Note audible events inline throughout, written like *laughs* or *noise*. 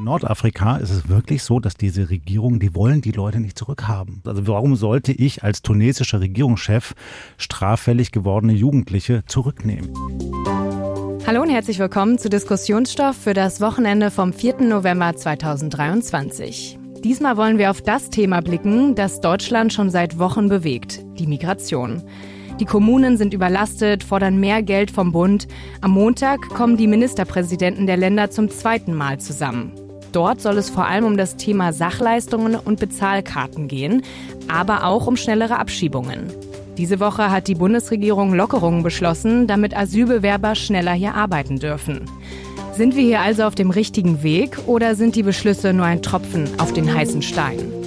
in Nordafrika ist es wirklich so, dass diese Regierung, die wollen die Leute nicht zurückhaben. Also warum sollte ich als tunesischer Regierungschef straffällig gewordene Jugendliche zurücknehmen? Hallo und herzlich willkommen zu Diskussionsstoff für das Wochenende vom 4. November 2023. Diesmal wollen wir auf das Thema blicken, das Deutschland schon seit Wochen bewegt, die Migration. Die Kommunen sind überlastet, fordern mehr Geld vom Bund. Am Montag kommen die Ministerpräsidenten der Länder zum zweiten Mal zusammen. Dort soll es vor allem um das Thema Sachleistungen und Bezahlkarten gehen, aber auch um schnellere Abschiebungen. Diese Woche hat die Bundesregierung Lockerungen beschlossen, damit Asylbewerber schneller hier arbeiten dürfen. Sind wir hier also auf dem richtigen Weg oder sind die Beschlüsse nur ein Tropfen auf den heißen Stein?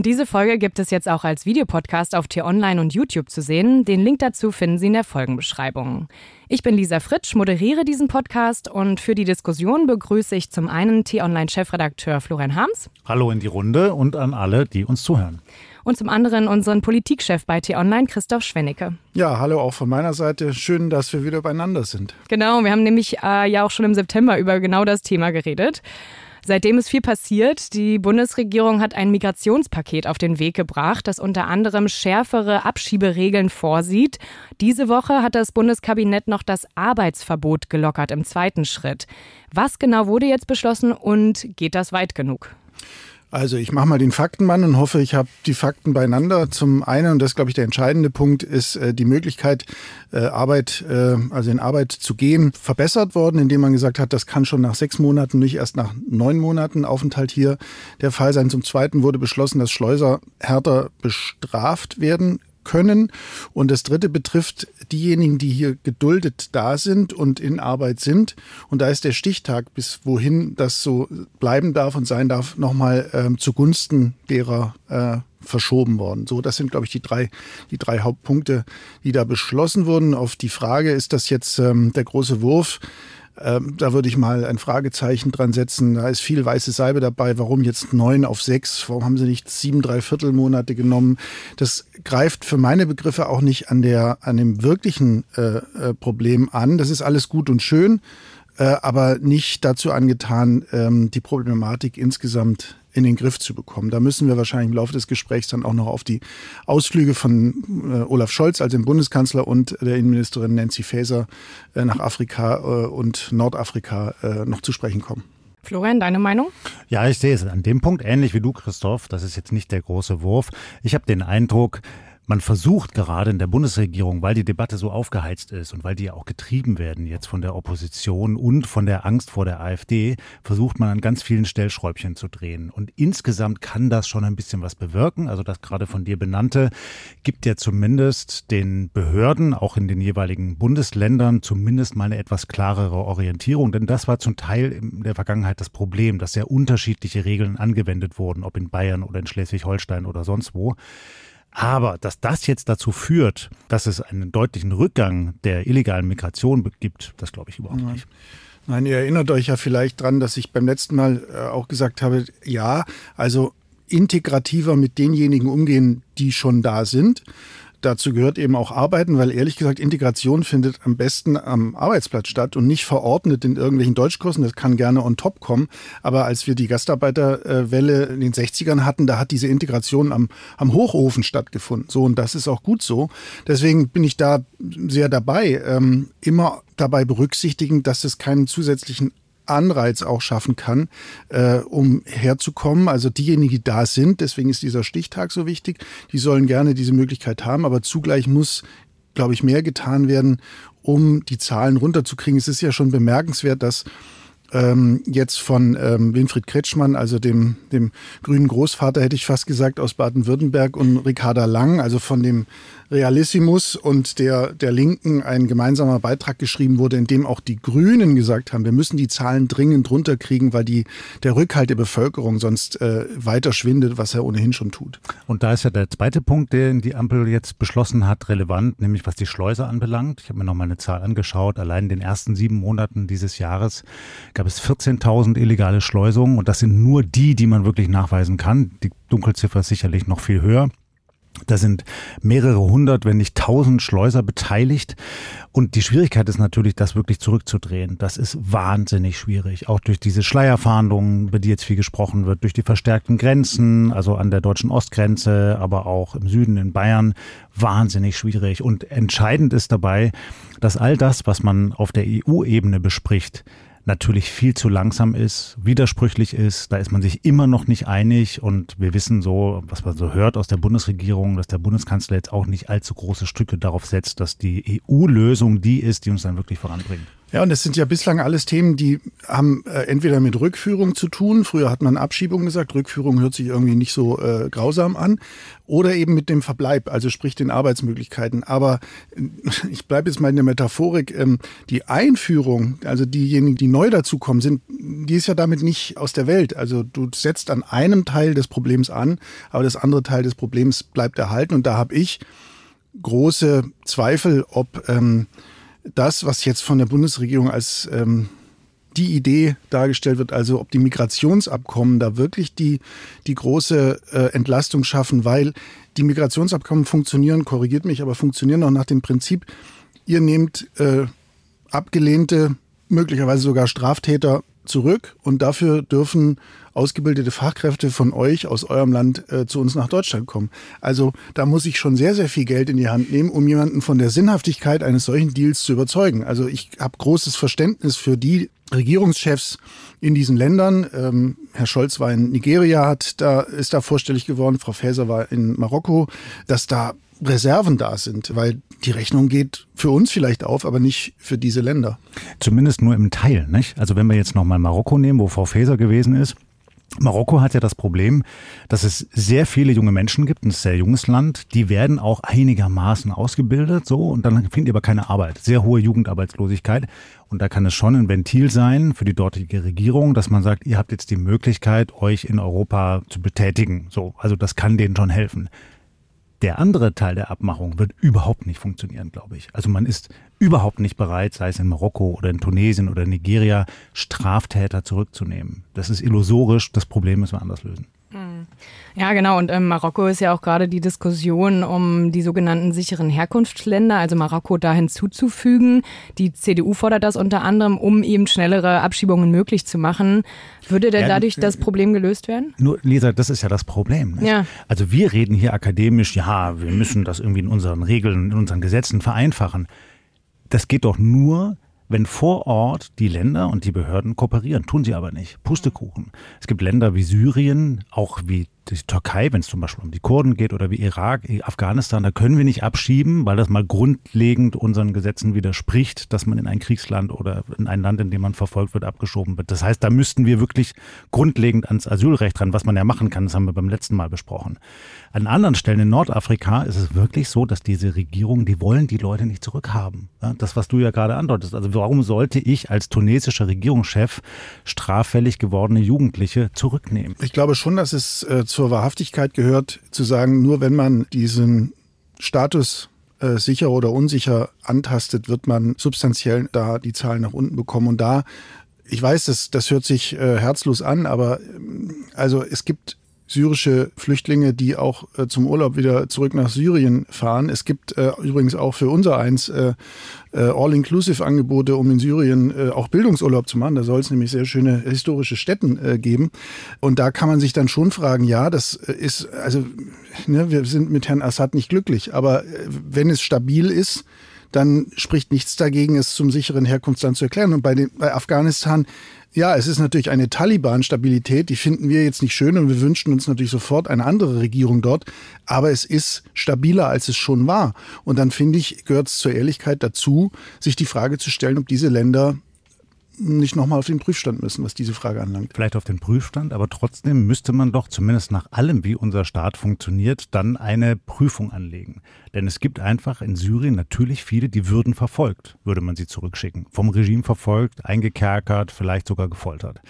Und diese Folge gibt es jetzt auch als Videopodcast auf T-Online und YouTube zu sehen. Den Link dazu finden Sie in der Folgenbeschreibung. Ich bin Lisa Fritsch, moderiere diesen Podcast und für die Diskussion begrüße ich zum einen T-Online-Chefredakteur Florian Harms. Hallo in die Runde und an alle, die uns zuhören. Und zum anderen unseren Politikchef bei T-Online, Christoph Schwennecke. Ja, hallo auch von meiner Seite. Schön, dass wir wieder beieinander sind. Genau, wir haben nämlich äh, ja auch schon im September über genau das Thema geredet. Seitdem ist viel passiert. Die Bundesregierung hat ein Migrationspaket auf den Weg gebracht, das unter anderem schärfere Abschieberegeln vorsieht. Diese Woche hat das Bundeskabinett noch das Arbeitsverbot gelockert im zweiten Schritt. Was genau wurde jetzt beschlossen und geht das weit genug? Also ich mache mal den Faktenmann und hoffe, ich habe die Fakten beieinander. Zum einen, und das ist, glaube ich, der entscheidende Punkt, ist äh, die Möglichkeit, äh, Arbeit, äh, also in Arbeit zu gehen, verbessert worden, indem man gesagt hat, das kann schon nach sechs Monaten, nicht erst nach neun Monaten Aufenthalt hier der Fall sein. Zum Zweiten wurde beschlossen, dass Schleuser härter bestraft werden können. Und das Dritte betrifft diejenigen, die hier geduldet da sind und in Arbeit sind. Und da ist der Stichtag, bis wohin das so bleiben darf und sein darf, nochmal ähm, zugunsten derer äh, verschoben worden. So, das sind, glaube ich, die drei, die drei Hauptpunkte, die da beschlossen wurden. Auf die Frage, ist das jetzt ähm, der große Wurf? Ähm, da würde ich mal ein Fragezeichen dran setzen. Da ist viel weiße Salbe dabei. Warum jetzt neun auf sechs? Warum haben sie nicht sieben, drei Viertelmonate genommen? Das greift für meine Begriffe auch nicht an der, an dem wirklichen äh, äh, Problem an. Das ist alles gut und schön, äh, aber nicht dazu angetan, ähm, die Problematik insgesamt in den Griff zu bekommen. Da müssen wir wahrscheinlich im Laufe des Gesprächs dann auch noch auf die Ausflüge von äh, Olaf Scholz als dem Bundeskanzler und der Innenministerin Nancy Faeser äh, nach Afrika äh, und Nordafrika äh, noch zu sprechen kommen. Florian, deine Meinung? Ja, ich sehe es an dem Punkt ähnlich wie du, Christoph. Das ist jetzt nicht der große Wurf. Ich habe den Eindruck, man versucht gerade in der Bundesregierung, weil die Debatte so aufgeheizt ist und weil die ja auch getrieben werden jetzt von der Opposition und von der Angst vor der AfD, versucht man an ganz vielen Stellschräubchen zu drehen. Und insgesamt kann das schon ein bisschen was bewirken. Also das gerade von dir benannte gibt ja zumindest den Behörden, auch in den jeweiligen Bundesländern, zumindest mal eine etwas klarere Orientierung. Denn das war zum Teil in der Vergangenheit das Problem, dass sehr unterschiedliche Regeln angewendet wurden, ob in Bayern oder in Schleswig-Holstein oder sonst wo. Aber dass das jetzt dazu führt, dass es einen deutlichen Rückgang der illegalen Migration gibt, das glaube ich überhaupt nicht. Nein, ihr erinnert euch ja vielleicht dran, dass ich beim letzten Mal äh, auch gesagt habe, ja, also integrativer mit denjenigen umgehen, die schon da sind. Dazu gehört eben auch Arbeiten, weil ehrlich gesagt Integration findet am besten am Arbeitsplatz statt und nicht verordnet in irgendwelchen Deutschkursen. Das kann gerne on top kommen. Aber als wir die Gastarbeiterwelle in den 60ern hatten, da hat diese Integration am, am Hochofen stattgefunden. So, und das ist auch gut so. Deswegen bin ich da sehr dabei, ähm, immer dabei berücksichtigen, dass es keinen zusätzlichen Anreiz auch schaffen kann, äh, um herzukommen. Also diejenigen, die da sind, deswegen ist dieser Stichtag so wichtig, die sollen gerne diese Möglichkeit haben, aber zugleich muss, glaube ich, mehr getan werden, um die Zahlen runterzukriegen. Es ist ja schon bemerkenswert, dass ähm, jetzt von ähm, Winfried Kretschmann, also dem, dem grünen Großvater, hätte ich fast gesagt, aus Baden-Württemberg und Ricarda Lang, also von dem Realissimus und der, der Linken ein gemeinsamer Beitrag geschrieben wurde, in dem auch die Grünen gesagt haben, wir müssen die Zahlen dringend runterkriegen, weil die, der Rückhalt der Bevölkerung sonst äh, weiter schwindet, was er ohnehin schon tut. Und da ist ja der zweite Punkt, den die Ampel jetzt beschlossen hat, relevant, nämlich was die Schleuse anbelangt. Ich habe mir noch mal eine Zahl angeschaut. Allein in den ersten sieben Monaten dieses Jahres gab es 14.000 illegale Schleusungen und das sind nur die, die man wirklich nachweisen kann. Die Dunkelziffer ist sicherlich noch viel höher. Da sind mehrere hundert, wenn nicht tausend Schleuser beteiligt. Und die Schwierigkeit ist natürlich, das wirklich zurückzudrehen. Das ist wahnsinnig schwierig. Auch durch diese Schleierfahndungen, über die jetzt viel gesprochen wird, durch die verstärkten Grenzen, also an der deutschen Ostgrenze, aber auch im Süden in Bayern, wahnsinnig schwierig. Und entscheidend ist dabei, dass all das, was man auf der EU-Ebene bespricht, natürlich viel zu langsam ist, widersprüchlich ist. Da ist man sich immer noch nicht einig. Und wir wissen so, was man so hört aus der Bundesregierung, dass der Bundeskanzler jetzt auch nicht allzu große Stücke darauf setzt, dass die EU-Lösung die ist, die uns dann wirklich voranbringt. Ja, und das sind ja bislang alles Themen, die haben äh, entweder mit Rückführung zu tun. Früher hat man Abschiebung gesagt. Rückführung hört sich irgendwie nicht so äh, grausam an. Oder eben mit dem Verbleib, also sprich den Arbeitsmöglichkeiten. Aber äh, ich bleibe jetzt mal in der Metaphorik. Ähm, die Einführung, also diejenigen, die neu dazukommen, sind, die ist ja damit nicht aus der Welt. Also du setzt an einem Teil des Problems an, aber das andere Teil des Problems bleibt erhalten. Und da habe ich große Zweifel, ob ähm, das, was jetzt von der Bundesregierung als ähm, die Idee dargestellt wird, also ob die Migrationsabkommen da wirklich die, die große äh, Entlastung schaffen, weil die Migrationsabkommen funktionieren, korrigiert mich, aber funktionieren auch nach dem Prinzip, ihr nehmt äh, abgelehnte, möglicherweise sogar Straftäter zurück und dafür dürfen ausgebildete Fachkräfte von euch aus eurem Land äh, zu uns nach Deutschland kommen. Also da muss ich schon sehr, sehr viel Geld in die Hand nehmen, um jemanden von der Sinnhaftigkeit eines solchen Deals zu überzeugen. Also ich habe großes Verständnis für die Regierungschefs in diesen Ländern. Ähm, Herr Scholz war in Nigeria, hat da, ist da vorstellig geworden, Frau Faeser war in Marokko, dass da Reserven da sind, weil die Rechnung geht für uns vielleicht auf, aber nicht für diese Länder. Zumindest nur im Teil, nicht? Also wenn wir jetzt nochmal Marokko nehmen, wo Frau Faeser gewesen ist, Marokko hat ja das Problem, dass es sehr viele junge Menschen gibt, ein sehr junges Land, die werden auch einigermaßen ausgebildet, so, und dann finden die aber keine Arbeit. Sehr hohe Jugendarbeitslosigkeit. Und da kann es schon ein Ventil sein für die dortige Regierung, dass man sagt, ihr habt jetzt die Möglichkeit, euch in Europa zu betätigen. So, also das kann denen schon helfen. Der andere Teil der Abmachung wird überhaupt nicht funktionieren, glaube ich. Also man ist überhaupt nicht bereit, sei es in Marokko oder in Tunesien oder Nigeria, Straftäter zurückzunehmen. Das ist illusorisch. Das Problem müssen wir anders lösen. Ja, genau. Und ähm, Marokko ist ja auch gerade die Diskussion um die sogenannten sicheren Herkunftsländer, also Marokko da hinzuzufügen. Die CDU fordert das unter anderem, um eben schnellere Abschiebungen möglich zu machen. Würde denn ja, dadurch das Problem gelöst werden? Nur, Lisa, das ist ja das Problem. Nicht? Ja. Also wir reden hier akademisch, ja, wir müssen das irgendwie in unseren Regeln, in unseren Gesetzen vereinfachen. Das geht doch nur, wenn vor Ort die Länder und die Behörden kooperieren. Tun sie aber nicht. Pustekuchen. Es gibt Länder wie Syrien, auch wie die Türkei, wenn es zum Beispiel um die Kurden geht oder wie Irak, Afghanistan, da können wir nicht abschieben, weil das mal grundlegend unseren Gesetzen widerspricht, dass man in ein Kriegsland oder in ein Land, in dem man verfolgt wird, abgeschoben wird. Das heißt, da müssten wir wirklich grundlegend ans Asylrecht ran, was man ja machen kann, das haben wir beim letzten Mal besprochen. An anderen Stellen in Nordafrika ist es wirklich so, dass diese Regierungen, die wollen die Leute nicht zurückhaben. Das, was du ja gerade andeutest. Also warum sollte ich als tunesischer Regierungschef straffällig gewordene Jugendliche zurücknehmen? Ich glaube schon, dass es äh, zur Wahrhaftigkeit gehört, zu sagen, nur wenn man diesen Status äh, sicher oder unsicher antastet, wird man substanziell da die Zahlen nach unten bekommen. Und da, ich weiß, das, das hört sich äh, herzlos an, aber ähm, also es gibt syrische Flüchtlinge, die auch äh, zum Urlaub wieder zurück nach Syrien fahren. Es gibt äh, übrigens auch für unser eins äh, äh, All-Inclusive-Angebote, um in Syrien äh, auch Bildungsurlaub zu machen. Da soll es nämlich sehr schöne historische Städten äh, geben. Und da kann man sich dann schon fragen, ja, das ist, also ne, wir sind mit Herrn Assad nicht glücklich, aber wenn es stabil ist, dann spricht nichts dagegen, es zum sicheren Herkunftsland zu erklären. Und bei, den, bei Afghanistan ja, es ist natürlich eine Taliban-Stabilität, die finden wir jetzt nicht schön und wir wünschen uns natürlich sofort eine andere Regierung dort, aber es ist stabiler, als es schon war. Und dann finde ich, gehört es zur Ehrlichkeit dazu, sich die Frage zu stellen, ob diese Länder nicht nochmal auf den Prüfstand müssen, was diese Frage anlangt. Vielleicht auf den Prüfstand, aber trotzdem müsste man doch zumindest nach allem, wie unser Staat funktioniert, dann eine Prüfung anlegen. Denn es gibt einfach in Syrien natürlich viele, die würden verfolgt, würde man sie zurückschicken. Vom Regime verfolgt, eingekerkert, vielleicht sogar gefoltert.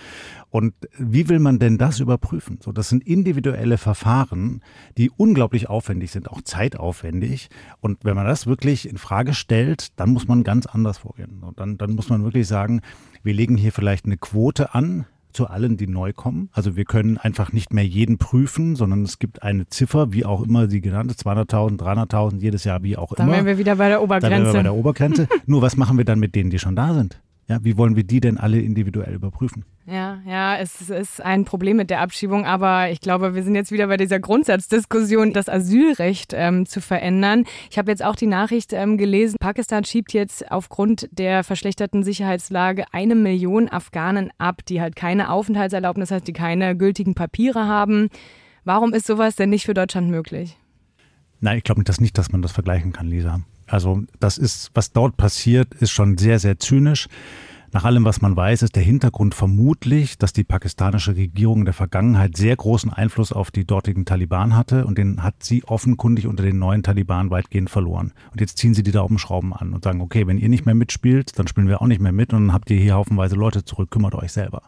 Und wie will man denn das überprüfen? So, das sind individuelle Verfahren, die unglaublich aufwendig sind, auch zeitaufwendig. Und wenn man das wirklich in Frage stellt, dann muss man ganz anders vorgehen. Und dann, dann muss man wirklich sagen, wir legen hier vielleicht eine Quote an, zu allen, die neu kommen. Also wir können einfach nicht mehr jeden prüfen, sondern es gibt eine Ziffer, wie auch immer sie genannt ist, 200.000, 300.000, jedes Jahr, wie auch dann immer. Dann wären wir wieder bei der Obergrenze. Dann wären wir bei der Obergrenze. *laughs* Nur was machen wir dann mit denen, die schon da sind? Ja, wie wollen wir die denn alle individuell überprüfen? Ja, ja, es ist ein Problem mit der Abschiebung, aber ich glaube, wir sind jetzt wieder bei dieser Grundsatzdiskussion, das Asylrecht ähm, zu verändern. Ich habe jetzt auch die Nachricht ähm, gelesen, Pakistan schiebt jetzt aufgrund der verschlechterten Sicherheitslage eine Million Afghanen ab, die halt keine Aufenthaltserlaubnis hat, die keine gültigen Papiere haben. Warum ist sowas denn nicht für Deutschland möglich? Nein, ich glaube nicht, dass man das vergleichen kann, Lisa. Also das ist, was dort passiert, ist schon sehr, sehr zynisch. Nach allem, was man weiß, ist der Hintergrund vermutlich, dass die pakistanische Regierung in der Vergangenheit sehr großen Einfluss auf die dortigen Taliban hatte und den hat sie offenkundig unter den neuen Taliban weitgehend verloren. Und jetzt ziehen sie die Daumenschrauben an und sagen, okay, wenn ihr nicht mehr mitspielt, dann spielen wir auch nicht mehr mit und dann habt ihr hier haufenweise Leute zurück, kümmert euch selber.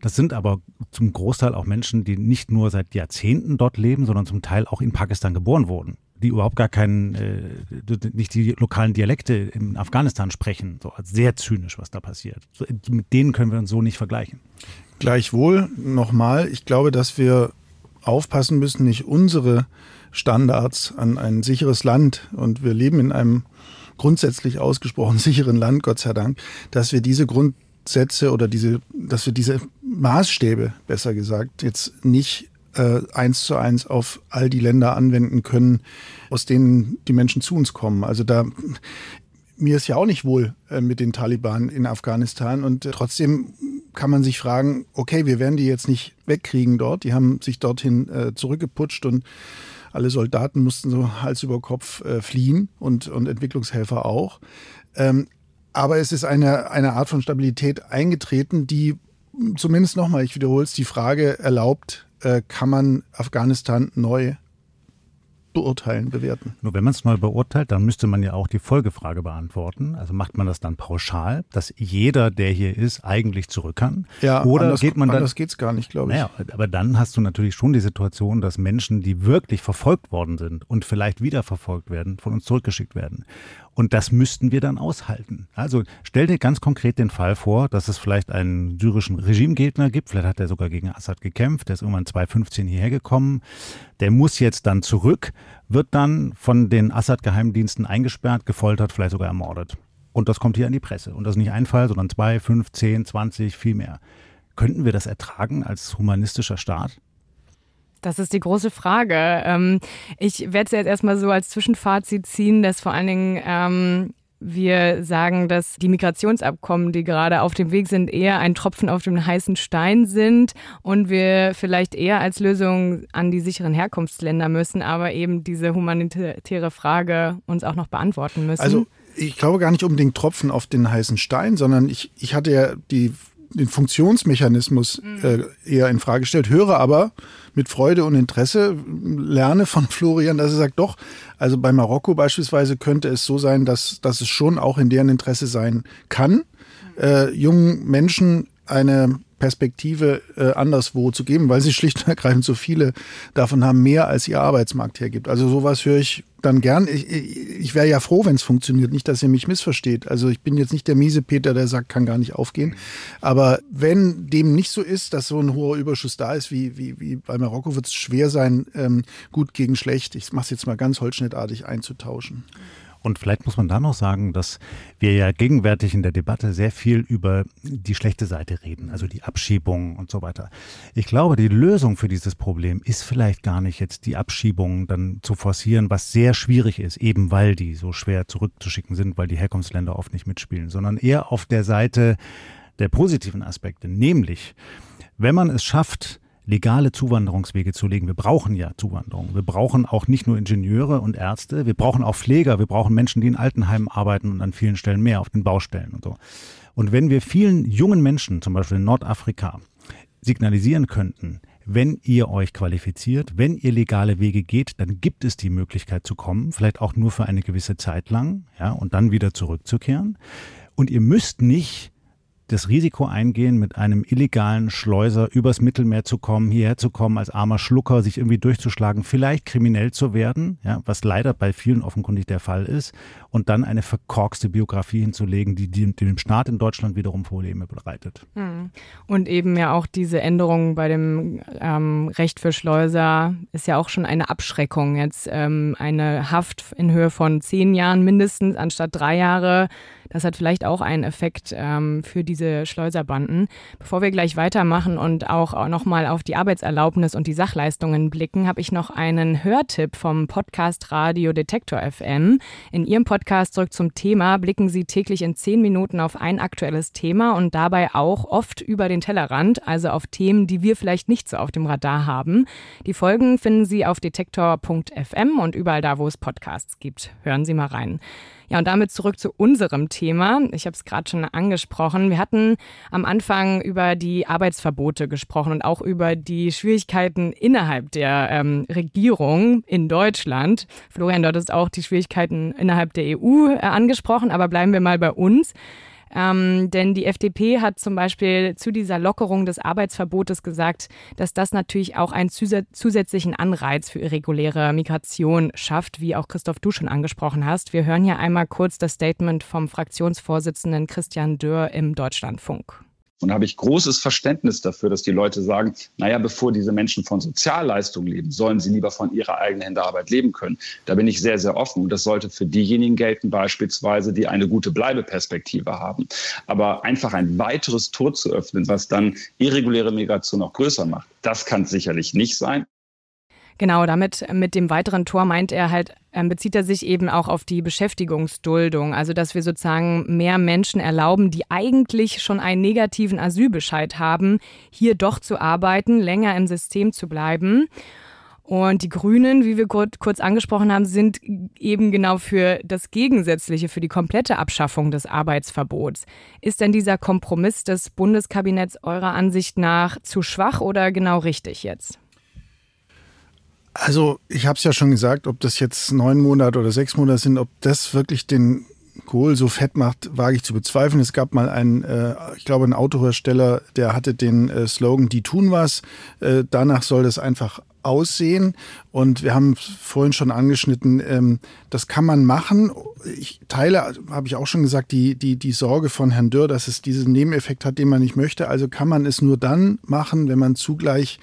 Das sind aber zum Großteil auch Menschen, die nicht nur seit Jahrzehnten dort leben, sondern zum Teil auch in Pakistan geboren wurden die überhaupt gar keinen, äh, nicht die lokalen Dialekte in Afghanistan sprechen. So also sehr zynisch, was da passiert. So, mit denen können wir uns so nicht vergleichen. Gleichwohl nochmal, ich glaube, dass wir aufpassen müssen, nicht unsere Standards an ein sicheres Land und wir leben in einem grundsätzlich ausgesprochen *laughs* sicheren Land, Gott sei Dank, dass wir diese Grundsätze oder diese, dass wir diese Maßstäbe, besser gesagt, jetzt nicht äh, eins zu eins auf all die Länder anwenden können, aus denen die Menschen zu uns kommen. Also da mir ist ja auch nicht wohl äh, mit den Taliban in Afghanistan und äh, trotzdem kann man sich fragen, okay, wir werden die jetzt nicht wegkriegen dort. Die haben sich dorthin äh, zurückgeputscht und alle Soldaten mussten so Hals über Kopf fliehen und, und Entwicklungshelfer auch. Ähm, aber es ist eine, eine Art von Stabilität eingetreten, die zumindest nochmal, ich wiederhole es, die Frage erlaubt, äh, kann man Afghanistan neu beurteilen, bewerten. Nur wenn man es neu beurteilt, dann müsste man ja auch die Folgefrage beantworten. Also macht man das dann pauschal, dass jeder, der hier ist, eigentlich zurück kann? Ja, oder anders, geht man dann. Das geht es gar nicht, glaube ich. Naja, aber dann hast du natürlich schon die Situation, dass Menschen, die wirklich verfolgt worden sind und vielleicht wieder verfolgt werden, von uns zurückgeschickt werden. Und das müssten wir dann aushalten. Also stell dir ganz konkret den Fall vor, dass es vielleicht einen syrischen Regimegegner gibt. Vielleicht hat er sogar gegen Assad gekämpft. Der ist irgendwann 2015 hierher gekommen. Der muss jetzt dann zurück, wird dann von den Assad-Geheimdiensten eingesperrt, gefoltert, vielleicht sogar ermordet. Und das kommt hier an die Presse. Und das ist nicht ein Fall, sondern zwei, fünf, zehn, zwanzig, viel mehr. Könnten wir das ertragen als humanistischer Staat? Das ist die große Frage. Ähm, ich werde es jetzt erstmal so als Zwischenfazit ziehen, dass vor allen Dingen ähm, wir sagen, dass die Migrationsabkommen, die gerade auf dem Weg sind, eher ein Tropfen auf dem heißen Stein sind und wir vielleicht eher als Lösung an die sicheren Herkunftsländer müssen, aber eben diese humanitäre Frage uns auch noch beantworten müssen. Also ich glaube gar nicht unbedingt Tropfen auf den heißen Stein, sondern ich, ich hatte ja die den Funktionsmechanismus mhm. äh, eher in Frage stellt, höre aber mit Freude und Interesse, lerne von Florian, dass er sagt, doch, also bei Marokko beispielsweise könnte es so sein, dass, dass es schon auch in deren Interesse sein kann, mhm. äh, jungen Menschen eine Perspektive äh, anderswo zu geben, weil sie schlicht und ergreifend so viele davon haben, mehr als ihr Arbeitsmarkt hergibt. Also sowas höre ich dann gern. Ich, ich, wäre ja froh, wenn es funktioniert. Nicht, dass ihr mich missversteht. Also ich bin jetzt nicht der miese Peter, der sagt, kann gar nicht aufgehen. Aber wenn dem nicht so ist, dass so ein hoher Überschuss da ist, wie, wie, wie bei Marokko, wird es schwer sein, ähm, gut gegen schlecht, ich mache es jetzt mal ganz holzschnittartig, einzutauschen. Und vielleicht muss man da noch sagen, dass wir ja gegenwärtig in der Debatte sehr viel über die schlechte Seite reden, also die Abschiebung und so weiter. Ich glaube, die Lösung für dieses Problem ist vielleicht gar nicht jetzt die Abschiebung dann zu forcieren, was sehr schwierig ist, eben weil die so schwer zurückzuschicken sind, weil die Herkunftsländer oft nicht mitspielen, sondern eher auf der Seite der positiven Aspekte, nämlich wenn man es schafft, legale Zuwanderungswege zu legen. Wir brauchen ja Zuwanderung. Wir brauchen auch nicht nur Ingenieure und Ärzte, wir brauchen auch Pfleger, wir brauchen Menschen, die in Altenheimen arbeiten und an vielen Stellen mehr auf den Baustellen und so. Und wenn wir vielen jungen Menschen, zum Beispiel in Nordafrika, signalisieren könnten, wenn ihr euch qualifiziert, wenn ihr legale Wege geht, dann gibt es die Möglichkeit zu kommen, vielleicht auch nur für eine gewisse Zeit lang, ja, und dann wieder zurückzukehren. Und ihr müsst nicht das Risiko eingehen, mit einem illegalen Schleuser übers Mittelmeer zu kommen, hierher zu kommen, als armer Schlucker, sich irgendwie durchzuschlagen, vielleicht kriminell zu werden, ja, was leider bei vielen offenkundig der Fall ist, und dann eine verkorkste Biografie hinzulegen, die, dem Staat in Deutschland wiederum Probleme bereitet. Hm. Und eben ja auch diese Änderung bei dem ähm, Recht für Schleuser ist ja auch schon eine Abschreckung. Jetzt ähm, eine Haft in Höhe von zehn Jahren mindestens anstatt drei Jahre das hat vielleicht auch einen Effekt ähm, für diese Schleuserbanden. Bevor wir gleich weitermachen und auch nochmal auf die Arbeitserlaubnis und die Sachleistungen blicken, habe ich noch einen Hörtipp vom Podcast Radio Detektor FM. In Ihrem Podcast zurück zum Thema blicken Sie täglich in zehn Minuten auf ein aktuelles Thema und dabei auch oft über den Tellerrand, also auf Themen, die wir vielleicht nicht so auf dem Radar haben. Die Folgen finden Sie auf detektor.fm und überall da, wo es Podcasts gibt. Hören Sie mal rein. Ja, und damit zurück zu unserem Thema. Ich habe es gerade schon angesprochen. Wir hatten am Anfang über die Arbeitsverbote gesprochen und auch über die Schwierigkeiten innerhalb der ähm, Regierung in Deutschland. Florian, dort ist auch die Schwierigkeiten innerhalb der EU äh, angesprochen, aber bleiben wir mal bei uns. Ähm, denn die FDP hat zum Beispiel zu dieser Lockerung des Arbeitsverbotes gesagt, dass das natürlich auch einen zusätzlichen Anreiz für irreguläre Migration schafft, wie auch Christoph du schon angesprochen hast. Wir hören hier einmal kurz das Statement vom Fraktionsvorsitzenden Christian Dörr im Deutschlandfunk. Und da habe ich großes Verständnis dafür, dass die Leute sagen, naja, bevor diese Menschen von Sozialleistungen leben, sollen sie lieber von ihrer eigenen Händearbeit leben können. Da bin ich sehr, sehr offen. Und das sollte für diejenigen gelten, beispielsweise, die eine gute Bleibeperspektive haben. Aber einfach ein weiteres Tor zu öffnen, was dann irreguläre Migration noch größer macht, das kann sicherlich nicht sein. Genau, damit mit dem weiteren Tor meint er halt, ähm, bezieht er sich eben auch auf die Beschäftigungsduldung, also dass wir sozusagen mehr Menschen erlauben, die eigentlich schon einen negativen Asylbescheid haben, hier doch zu arbeiten, länger im System zu bleiben. Und die Grünen, wie wir kurz angesprochen haben, sind eben genau für das Gegensätzliche, für die komplette Abschaffung des Arbeitsverbots. Ist denn dieser Kompromiss des Bundeskabinetts eurer Ansicht nach zu schwach oder genau richtig jetzt? Also ich habe es ja schon gesagt, ob das jetzt neun Monate oder sechs Monate sind, ob das wirklich den Kohl so fett macht, wage ich zu bezweifeln. Es gab mal einen, äh, ich glaube, einen Autohersteller, der hatte den äh, Slogan, die tun was. Äh, danach soll das einfach aussehen. Und wir haben vorhin schon angeschnitten, ähm, das kann man machen. Ich teile, habe ich auch schon gesagt, die, die, die Sorge von Herrn Dürr, dass es diesen Nebeneffekt hat, den man nicht möchte. Also kann man es nur dann machen, wenn man zugleich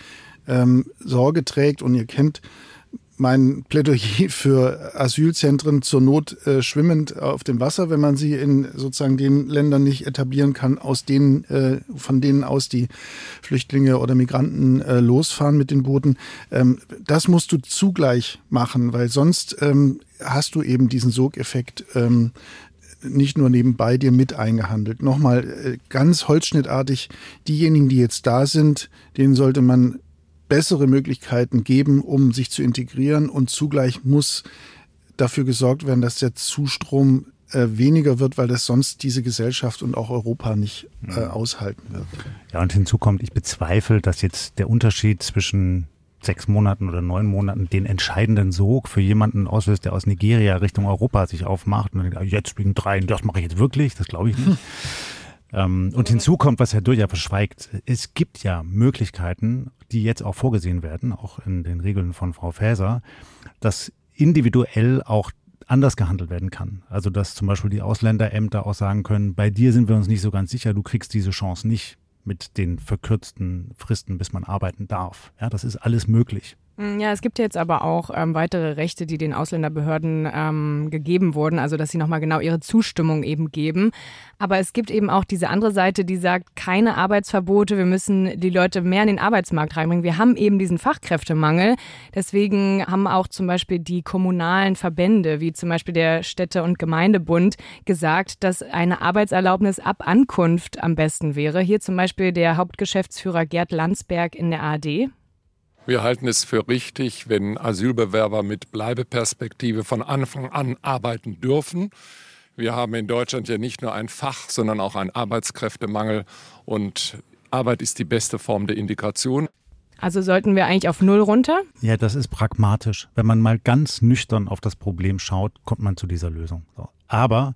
ähm, Sorge trägt. Und ihr kennt mein Plädoyer für Asylzentren zur Not äh, schwimmend auf dem Wasser, wenn man sie in sozusagen den Ländern nicht etablieren kann, aus denen, äh, von denen aus die Flüchtlinge oder Migranten äh, losfahren mit den Booten. Ähm, das musst du zugleich machen, weil sonst ähm, hast du eben diesen Sogeffekt ähm, nicht nur nebenbei dir mit eingehandelt. Nochmal äh, ganz holzschnittartig, diejenigen, die jetzt da sind, denen sollte man bessere Möglichkeiten geben, um sich zu integrieren und zugleich muss dafür gesorgt werden, dass der Zustrom äh, weniger wird, weil das sonst diese Gesellschaft und auch Europa nicht äh, aushalten wird. Ja, und hinzu kommt, ich bezweifle, dass jetzt der Unterschied zwischen sechs Monaten oder neun Monaten den entscheidenden Sog für jemanden auslöst, der aus Nigeria Richtung Europa sich aufmacht und denkt, ah, jetzt wegen drei, das mache ich jetzt wirklich, das glaube ich nicht. *laughs* Ähm, und hinzu kommt, was Herr Dürr ja verschweigt, es gibt ja Möglichkeiten, die jetzt auch vorgesehen werden, auch in den Regeln von Frau Faeser, dass individuell auch anders gehandelt werden kann. Also dass zum Beispiel die Ausländerämter auch sagen können, bei dir sind wir uns nicht so ganz sicher, du kriegst diese Chance nicht mit den verkürzten Fristen, bis man arbeiten darf. Ja, das ist alles möglich. Mm, ja, es gibt jetzt aber auch ähm, weitere Rechte, die den Ausländerbehörden ähm, gegeben wurden, also dass sie nochmal genau ihre Zustimmung eben geben. Aber es gibt eben auch diese andere Seite, die sagt, keine Arbeitsverbote, wir müssen die Leute mehr in den Arbeitsmarkt reinbringen. Wir haben eben diesen Fachkräftemangel. Deswegen haben auch zum Beispiel die kommunalen Verbände, wie zum Beispiel der Städte- und Gemeindebund, gesagt, dass eine Arbeitserlaubnis ab Ankunft am besten wäre. Hier zum Beispiel der Hauptgeschäftsführer Gerd Landsberg in der ARD. Wir halten es für richtig, wenn Asylbewerber mit Bleibeperspektive von Anfang an arbeiten dürfen. Wir haben in Deutschland ja nicht nur ein Fach, sondern auch einen Arbeitskräftemangel und Arbeit ist die beste Form der Integration. Also sollten wir eigentlich auf Null runter? Ja, das ist pragmatisch. Wenn man mal ganz nüchtern auf das Problem schaut, kommt man zu dieser Lösung. Aber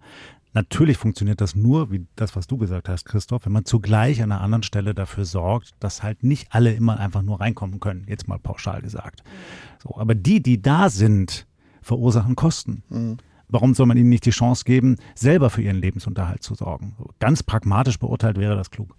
Natürlich funktioniert das nur, wie das, was du gesagt hast, Christoph, wenn man zugleich an einer anderen Stelle dafür sorgt, dass halt nicht alle immer einfach nur reinkommen können, jetzt mal pauschal gesagt. So, aber die, die da sind, verursachen Kosten. Mhm. Warum soll man ihnen nicht die Chance geben, selber für ihren Lebensunterhalt zu sorgen? Ganz pragmatisch beurteilt wäre das klug.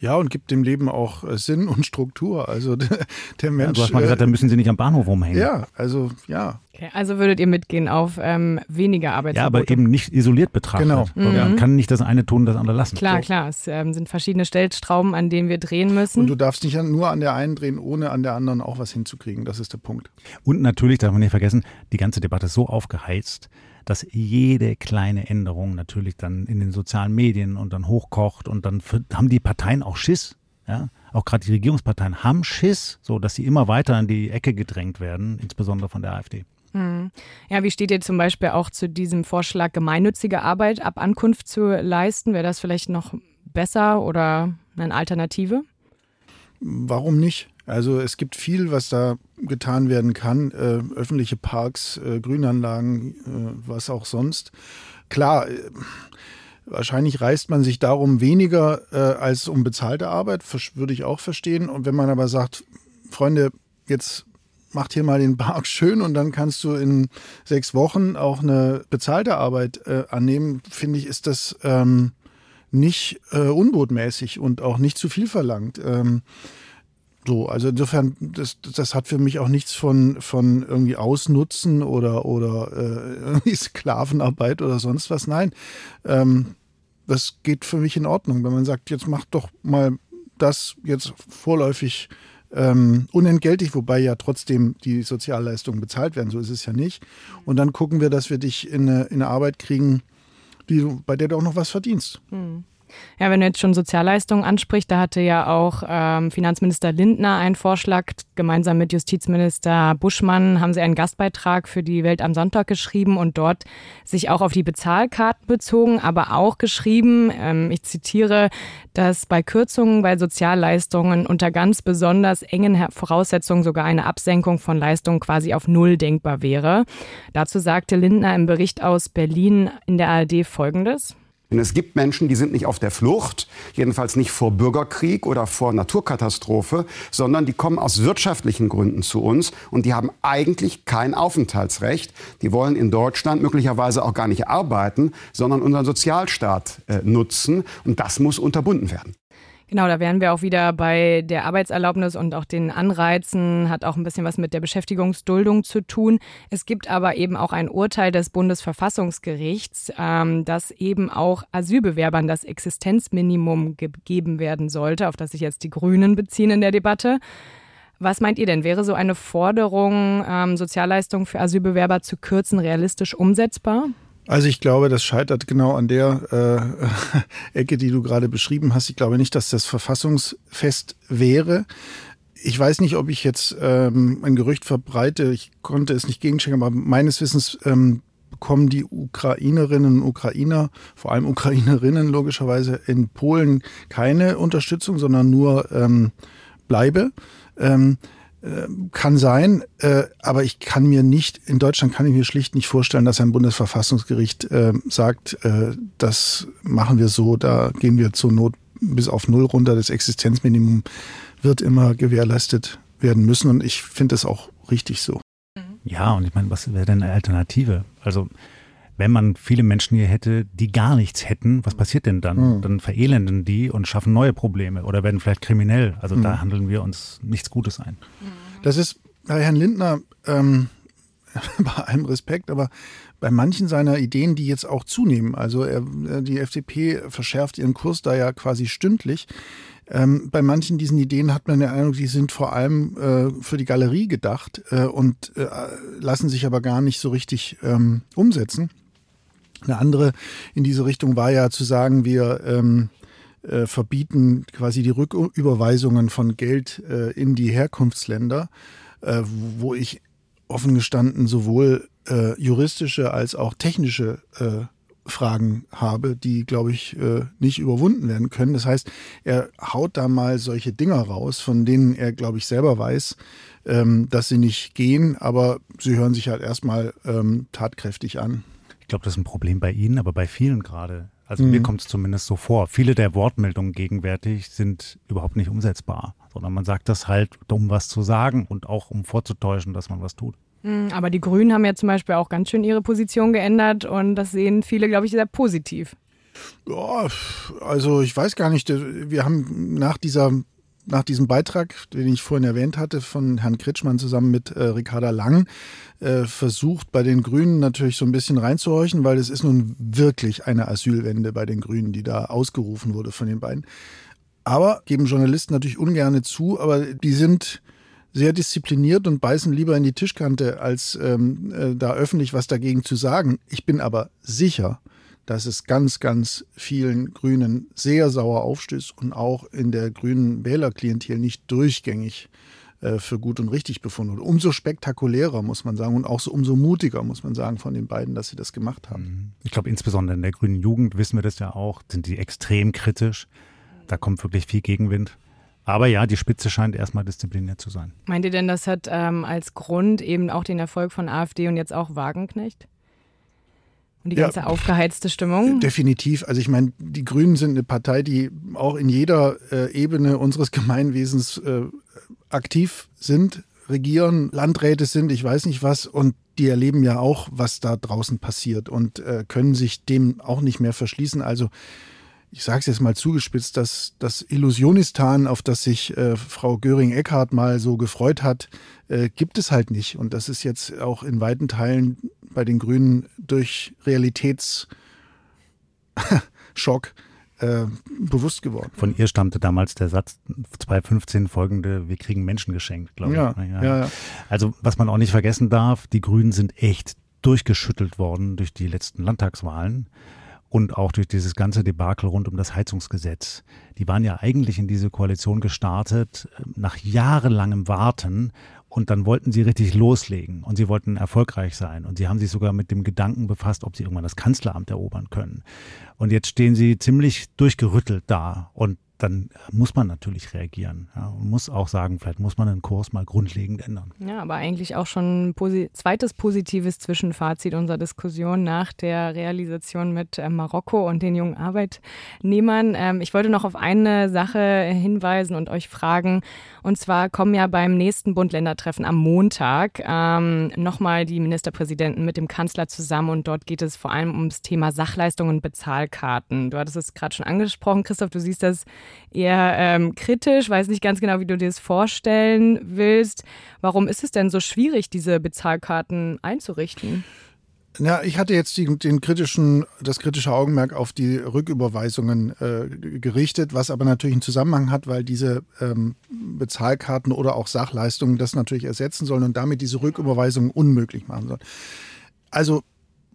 Ja, und gibt dem Leben auch äh, Sinn und Struktur. Also *laughs* der, der Mensch. Ja, du hast mal gesagt, äh, da müssen sie nicht am Bahnhof rumhängen. Ja, also ja. Okay, also würdet ihr mitgehen auf ähm, weniger Arbeitsverbote? Ja, aber eben nicht isoliert betrachtet. Genau. Mhm. Man kann nicht das eine tun, das andere lassen. Klar, so. klar. Es ähm, sind verschiedene Stellstrauben, an denen wir drehen müssen. Und du darfst nicht nur an der einen drehen, ohne an der anderen auch was hinzukriegen. Das ist der Punkt. Und natürlich darf man nicht vergessen, die ganze Debatte ist so aufgeheizt, dass jede kleine Änderung natürlich dann in den sozialen Medien und dann hochkocht und dann haben die Parteien auch Schiss. Ja? Auch gerade die Regierungsparteien haben Schiss, so dass sie immer weiter in die Ecke gedrängt werden, insbesondere von der AfD. Hm. Ja, wie steht ihr zum Beispiel auch zu diesem Vorschlag, gemeinnützige Arbeit ab Ankunft zu leisten? Wäre das vielleicht noch besser oder eine Alternative? Warum nicht? Also es gibt viel, was da getan werden kann. Äh, öffentliche Parks, äh, Grünanlagen, äh, was auch sonst. Klar, äh, wahrscheinlich reißt man sich darum weniger äh, als um bezahlte Arbeit, würde ich auch verstehen. Und wenn man aber sagt, Freunde, jetzt macht hier mal den Park *laughs* schön und dann kannst du in sechs Wochen auch eine bezahlte Arbeit äh, annehmen, finde ich, ist das ähm, nicht unbotmäßig und auch nicht zu viel verlangt. Ähm, so, also insofern, das, das hat für mich auch nichts von, von irgendwie Ausnutzen oder, oder äh, *laughs* Sklavenarbeit oder sonst was. Nein, ähm, das geht für mich in Ordnung, wenn man sagt, jetzt macht doch mal das jetzt vorläufig ähm, unentgeltlich, wobei ja trotzdem die Sozialleistungen bezahlt werden, so ist es ja nicht. Und dann gucken wir, dass wir dich in eine, in eine Arbeit kriegen, die, bei der du auch noch was verdienst. Hm. Ja, wenn du jetzt schon Sozialleistungen ansprichst, da hatte ja auch ähm, Finanzminister Lindner einen Vorschlag. Gemeinsam mit Justizminister Buschmann haben sie einen Gastbeitrag für die Welt am Sonntag geschrieben und dort sich auch auf die Bezahlkarten bezogen, aber auch geschrieben, ähm, ich zitiere, dass bei Kürzungen bei Sozialleistungen unter ganz besonders engen Voraussetzungen sogar eine Absenkung von Leistungen quasi auf Null denkbar wäre. Dazu sagte Lindner im Bericht aus Berlin in der ARD Folgendes. Denn es gibt Menschen, die sind nicht auf der Flucht, jedenfalls nicht vor Bürgerkrieg oder vor Naturkatastrophe, sondern die kommen aus wirtschaftlichen Gründen zu uns und die haben eigentlich kein Aufenthaltsrecht. Die wollen in Deutschland möglicherweise auch gar nicht arbeiten, sondern unseren Sozialstaat äh, nutzen und das muss unterbunden werden. Genau, da wären wir auch wieder bei der Arbeitserlaubnis und auch den Anreizen, hat auch ein bisschen was mit der Beschäftigungsduldung zu tun. Es gibt aber eben auch ein Urteil des Bundesverfassungsgerichts, ähm, dass eben auch Asylbewerbern das Existenzminimum gegeben werden sollte, auf das sich jetzt die Grünen beziehen in der Debatte. Was meint ihr denn? Wäre so eine Forderung, ähm, Sozialleistungen für Asylbewerber zu kürzen, realistisch umsetzbar? Also ich glaube, das scheitert genau an der äh, *laughs* Ecke, die du gerade beschrieben hast. Ich glaube nicht, dass das verfassungsfest wäre. Ich weiß nicht, ob ich jetzt ähm, ein Gerücht verbreite. Ich konnte es nicht gegenchecken, aber meines Wissens ähm, bekommen die Ukrainerinnen und Ukrainer, vor allem Ukrainerinnen logischerweise in Polen keine Unterstützung, sondern nur ähm, Bleibe. Ähm, äh, kann sein, äh, aber ich kann mir nicht, in Deutschland kann ich mir schlicht nicht vorstellen, dass ein Bundesverfassungsgericht äh, sagt, äh, das machen wir so, da gehen wir zur Not bis auf Null runter. Das Existenzminimum wird immer gewährleistet werden müssen und ich finde das auch richtig so. Ja, und ich meine, was wäre denn eine Alternative? Also wenn man viele Menschen hier hätte, die gar nichts hätten, was passiert denn dann? Mhm. Dann verelenden die und schaffen neue Probleme oder werden vielleicht kriminell. Also mhm. da handeln wir uns nichts Gutes ein. Das ist bei Herrn Lindner ähm, *laughs* bei allem Respekt, aber bei manchen seiner Ideen, die jetzt auch zunehmen, also er, die FDP verschärft ihren Kurs da ja quasi stündlich. Ähm, bei manchen diesen Ideen hat man den Eindruck, die sind vor allem äh, für die Galerie gedacht äh, und äh, lassen sich aber gar nicht so richtig ähm, umsetzen. Eine andere in diese Richtung war ja zu sagen, wir ähm, äh, verbieten quasi die Rücküberweisungen von Geld äh, in die Herkunftsländer, äh, wo ich offen gestanden sowohl äh, juristische als auch technische äh, Fragen habe, die, glaube ich, äh, nicht überwunden werden können. Das heißt, er haut da mal solche Dinger raus, von denen er, glaube ich, selber weiß, ähm, dass sie nicht gehen, aber sie hören sich halt erstmal ähm, tatkräftig an Ich glaube, das ist ein Problem bei Ihnen, aber bei vielen gerade. Also mhm. mir kommt es zumindest so vor. Viele der Wortmeldungen gegenwärtig sind überhaupt nicht umsetzbar, sondern man sagt das halt, um was zu sagen und auch um vorzutäuschen, dass man was tut. Mhm, aber die Grünen haben ja zum Beispiel auch ganz schön ihre Position geändert und das sehen viele, glaube ich, sehr positiv. Ja, also ich weiß gar nicht. Wir haben nach dieser nach diesem Beitrag, den ich vorhin erwähnt hatte, von Herrn Kretschmann zusammen mit äh, Ricarda Lang, äh, versucht bei den Grünen natürlich so ein bisschen reinzuhorchen, weil es ist nun wirklich eine Asylwende bei den Grünen, die da ausgerufen wurde von den beiden. Aber geben Journalisten natürlich ungern zu, aber die sind sehr diszipliniert und beißen lieber in die Tischkante, als ähm, äh, da öffentlich was dagegen zu sagen. Ich bin aber sicher, dass es ganz, ganz vielen Grünen sehr sauer aufstößt und auch in der grünen Wählerklientel nicht durchgängig äh, für gut und richtig befunden wurde. Umso spektakulärer, muss man sagen, und auch so umso mutiger, muss man sagen, von den beiden, dass sie das gemacht haben. Mhm. Ich glaube, insbesondere in der grünen Jugend wissen wir das ja auch, sind die extrem kritisch. Da kommt wirklich viel Gegenwind. Aber ja, die Spitze scheint erstmal diszipliniert zu sein. Meint ihr denn, das hat ähm, als Grund eben auch den Erfolg von AfD und jetzt auch Wagenknecht? Und die ganze ja, aufgeheizte Stimmung? Definitiv. Also ich meine, die Grünen sind eine Partei, die auch in jeder äh, Ebene unseres *laughs* Gemeinwesens äh, aktiv sind, regieren, Landräte sind, ich weiß nicht was. Und die erleben ja auch, was da draußen passiert und äh, können sich dem auch nicht mehr verschließen. Also ich sage es jetzt mal zugespitzt, dass das Illusionistan, auf das sich äh, Frau Göring-Eckardt mal so gefreut hat, äh, gibt es halt nicht. Und das ist jetzt auch in weiten Teilen bei den Grünen durch Realitätsschock äh, bewusst geworden. Von ihr stammte damals der Satz 2015 folgende, wir kriegen Menschen geschenkt, glaube ja, ich. Ja, ja. Also was man auch nicht vergessen darf, die Grünen sind echt durchgeschüttelt worden durch die letzten Landtagswahlen und auch durch dieses ganze Debakel rund um das Heizungsgesetz. Die waren ja eigentlich in diese Koalition gestartet äh, nach jahrelangem Warten und dann wollten sie richtig loslegen und sie wollten erfolgreich sein und sie haben sich sogar mit dem Gedanken befasst, ob sie irgendwann das Kanzleramt erobern können. Und jetzt stehen sie ziemlich durchgerüttelt da und dann muss man natürlich reagieren. Ja, und muss auch sagen, vielleicht muss man den Kurs mal grundlegend ändern. Ja, aber eigentlich auch schon ein posi zweites positives Zwischenfazit unserer Diskussion nach der Realisation mit äh, Marokko und den jungen Arbeitnehmern. Ähm, ich wollte noch auf eine Sache hinweisen und euch fragen. Und zwar kommen ja beim nächsten Bund-Länder-Treffen am Montag ähm, nochmal die Ministerpräsidenten mit dem Kanzler zusammen und dort geht es vor allem ums Thema Sachleistungen und Bezahlkarten. Du hattest es gerade schon angesprochen, Christoph, du siehst das eher ähm, kritisch, weiß nicht ganz genau, wie du dir das vorstellen willst. Warum ist es denn so schwierig, diese Bezahlkarten einzurichten? Ja, ich hatte jetzt die, den kritischen, das kritische Augenmerk auf die Rücküberweisungen äh, gerichtet, was aber natürlich einen Zusammenhang hat, weil diese ähm, Bezahlkarten oder auch Sachleistungen das natürlich ersetzen sollen und damit diese Rücküberweisungen unmöglich machen sollen. Also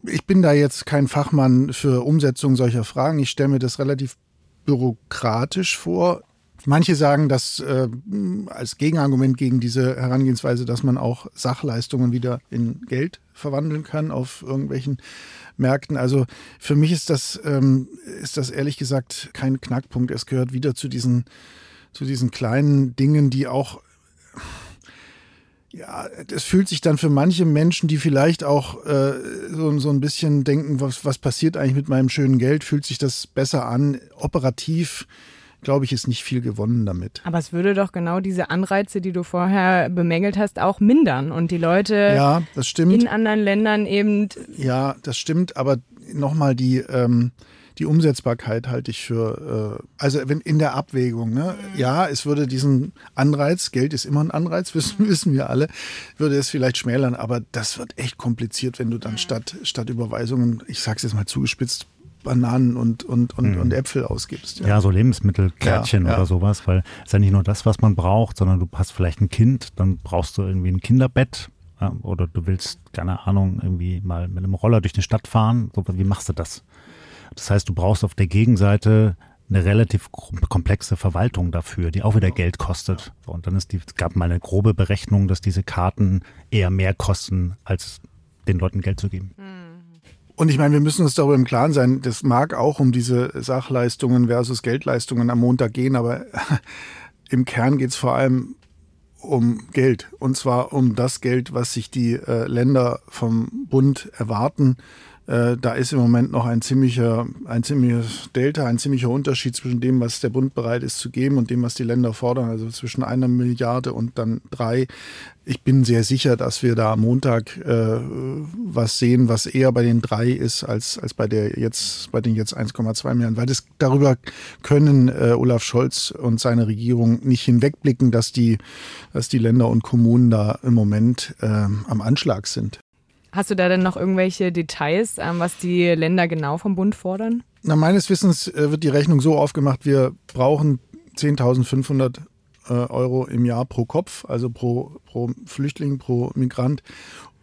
ich bin da jetzt kein Fachmann für Umsetzung solcher Fragen. Ich stelle mir das relativ bürokratisch vor. Manche sagen das äh, als Gegenargument gegen diese Herangehensweise, dass man auch Sachleistungen wieder in Geld verwandeln kann auf irgendwelchen Märkten. Also für mich ist das, ähm, ist das ehrlich gesagt kein Knackpunkt. Es gehört wieder zu diesen, zu diesen kleinen Dingen, die auch ja, es fühlt sich dann für manche Menschen, die vielleicht auch äh, so, so ein bisschen denken, was, was passiert eigentlich mit meinem schönen Geld, fühlt sich das besser an. Operativ, glaube ich, ist nicht viel gewonnen damit. Aber es würde doch genau diese Anreize, die du vorher bemängelt hast, auch mindern und die Leute ja, das stimmt. in anderen Ländern eben. Ja, das stimmt, aber nochmal die. Ähm, die Umsetzbarkeit halte ich für, äh, also wenn in der Abwägung, ne, mhm. ja, es würde diesen Anreiz, Geld ist immer ein Anreiz, wissen, wissen wir alle, würde es vielleicht schmälern, aber das wird echt kompliziert, wenn du dann statt, statt Überweisungen, ich sag's jetzt mal zugespitzt, Bananen und, und, und, mhm. und Äpfel ausgibst. Ja, ja so Lebensmittelkärtchen ja, ja. oder sowas, weil es ist ja nicht nur das, was man braucht, sondern du hast vielleicht ein Kind, dann brauchst du irgendwie ein Kinderbett oder du willst, keine Ahnung, irgendwie mal mit einem Roller durch die Stadt fahren. So, wie machst du das? Das heißt, du brauchst auf der Gegenseite eine relativ komplexe Verwaltung dafür, die auch wieder Geld kostet. Und dann ist die, es gab mal eine grobe Berechnung, dass diese Karten eher mehr kosten, als den Leuten Geld zu geben. Und ich meine, wir müssen uns darüber im Klaren sein, das mag auch um diese Sachleistungen versus Geldleistungen am Montag gehen, aber *laughs* im Kern geht es vor allem um Geld. Und zwar um das Geld, was sich die äh, Länder vom Bund erwarten da ist im Moment noch ein ziemlicher, ein ziemliches Delta, ein ziemlicher Unterschied zwischen dem, was der Bund bereit ist zu geben und dem, was die Länder fordern, also zwischen einer Milliarde und dann drei. Ich bin sehr sicher, dass wir da am Montag äh, was sehen, was eher bei den drei ist als, als bei der jetzt, bei den jetzt 1,2 Milliarden. Weil das darüber können äh, Olaf Scholz und seine Regierung nicht hinwegblicken, dass die, dass die Länder und Kommunen da im Moment äh, am Anschlag sind. Hast du da denn noch irgendwelche Details, ähm, was die Länder genau vom Bund fordern? Na, meines Wissens äh, wird die Rechnung so aufgemacht, wir brauchen 10.500 äh, Euro im Jahr pro Kopf, also pro, pro Flüchtling, pro Migrant.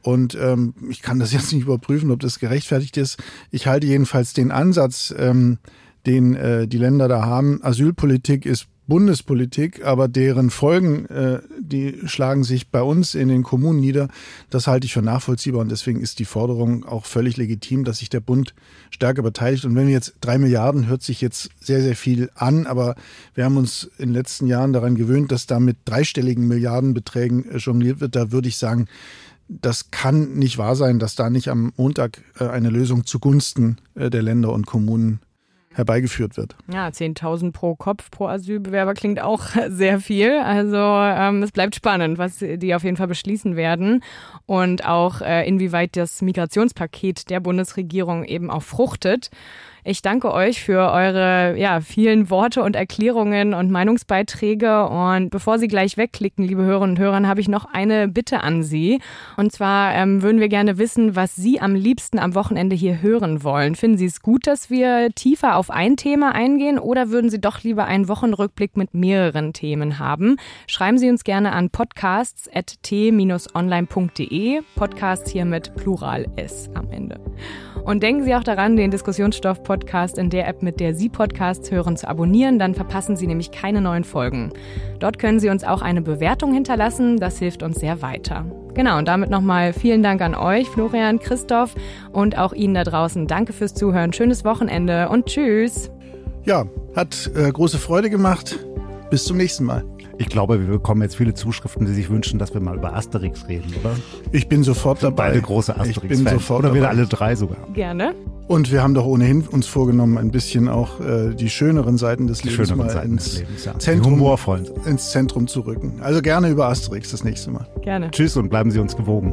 Und ähm, ich kann das *laughs* jetzt nicht überprüfen, ob das gerechtfertigt ist. Ich halte jedenfalls den Ansatz, ähm, den äh, die Länder da haben. Asylpolitik ist Bundespolitik, aber deren Folgen, äh, die schlagen sich bei uns in den Kommunen nieder. Das halte ich für nachvollziehbar und deswegen ist die Forderung auch völlig legitim, dass sich der Bund stärker beteiligt. Und wenn wir jetzt drei Milliarden, hört sich jetzt sehr, sehr viel an, aber wir haben uns in den letzten Jahren daran gewöhnt, dass da mit dreistelligen Milliardenbeträgen äh, jongliert wird. Da würde ich sagen, das kann nicht wahr sein, dass da nicht am Montag äh, eine Lösung zugunsten der Länder und Kommunen herbeigeführt wird. Ja, 10.000 pro Kopf pro Asylbewerber klingt auch *laughs* sehr viel. Also ähm, es bleibt spannend, was die auf jeden Fall beschließen werden und auch äh, inwieweit das Migrationspaket der Bundesregierung eben auch fruchtet. Ich danke euch für eure ja, vielen Worte und Erklärungen und Meinungsbeiträge. Und bevor Sie gleich wegklicken, liebe Hörerinnen und Hörer, habe ich noch eine Bitte an Sie. Und zwar ähm, würden wir gerne wissen, was Sie am liebsten am Wochenende hier hören wollen. Finden Sie es gut, dass wir tiefer auf ein Thema eingehen oder würden Sie doch lieber einen Wochenrückblick mit mehreren Themen haben? Schreiben Sie uns gerne an podcasts.t-online.de. Podcasts hier mit Plural S am Ende. Und denken Sie auch daran, den Diskussionsstoff-Podcast in der App, mit der Sie Podcasts hören, zu abonnieren. Dann verpassen Sie nämlich keine neuen Folgen. Dort können Sie uns auch eine Bewertung hinterlassen. Das hilft uns sehr weiter. Genau, und damit nochmal vielen Dank an euch, Florian, Christoph und auch Ihnen da draußen. Danke fürs Zuhören. Schönes Wochenende und tschüss. Ja, hat äh, große Freude gemacht. Bis zum nächsten Mal. Ich glaube, wir bekommen jetzt viele Zuschriften, die sich wünschen, dass wir mal über Asterix reden, oder? Ich bin sofort dabei. Beide große Asterix-Fans. Ich bin sofort Oder wir dabei. alle drei sogar. Gerne. Und wir haben doch ohnehin uns vorgenommen, ein bisschen auch äh, die schöneren Seiten des Die Lebens schöneren mal Seiten ins, des Lebens, ja. Zentrum, humorvollen. ins Zentrum zu rücken. Also gerne über Asterix das nächste Mal. Gerne. Tschüss und bleiben Sie uns gewogen.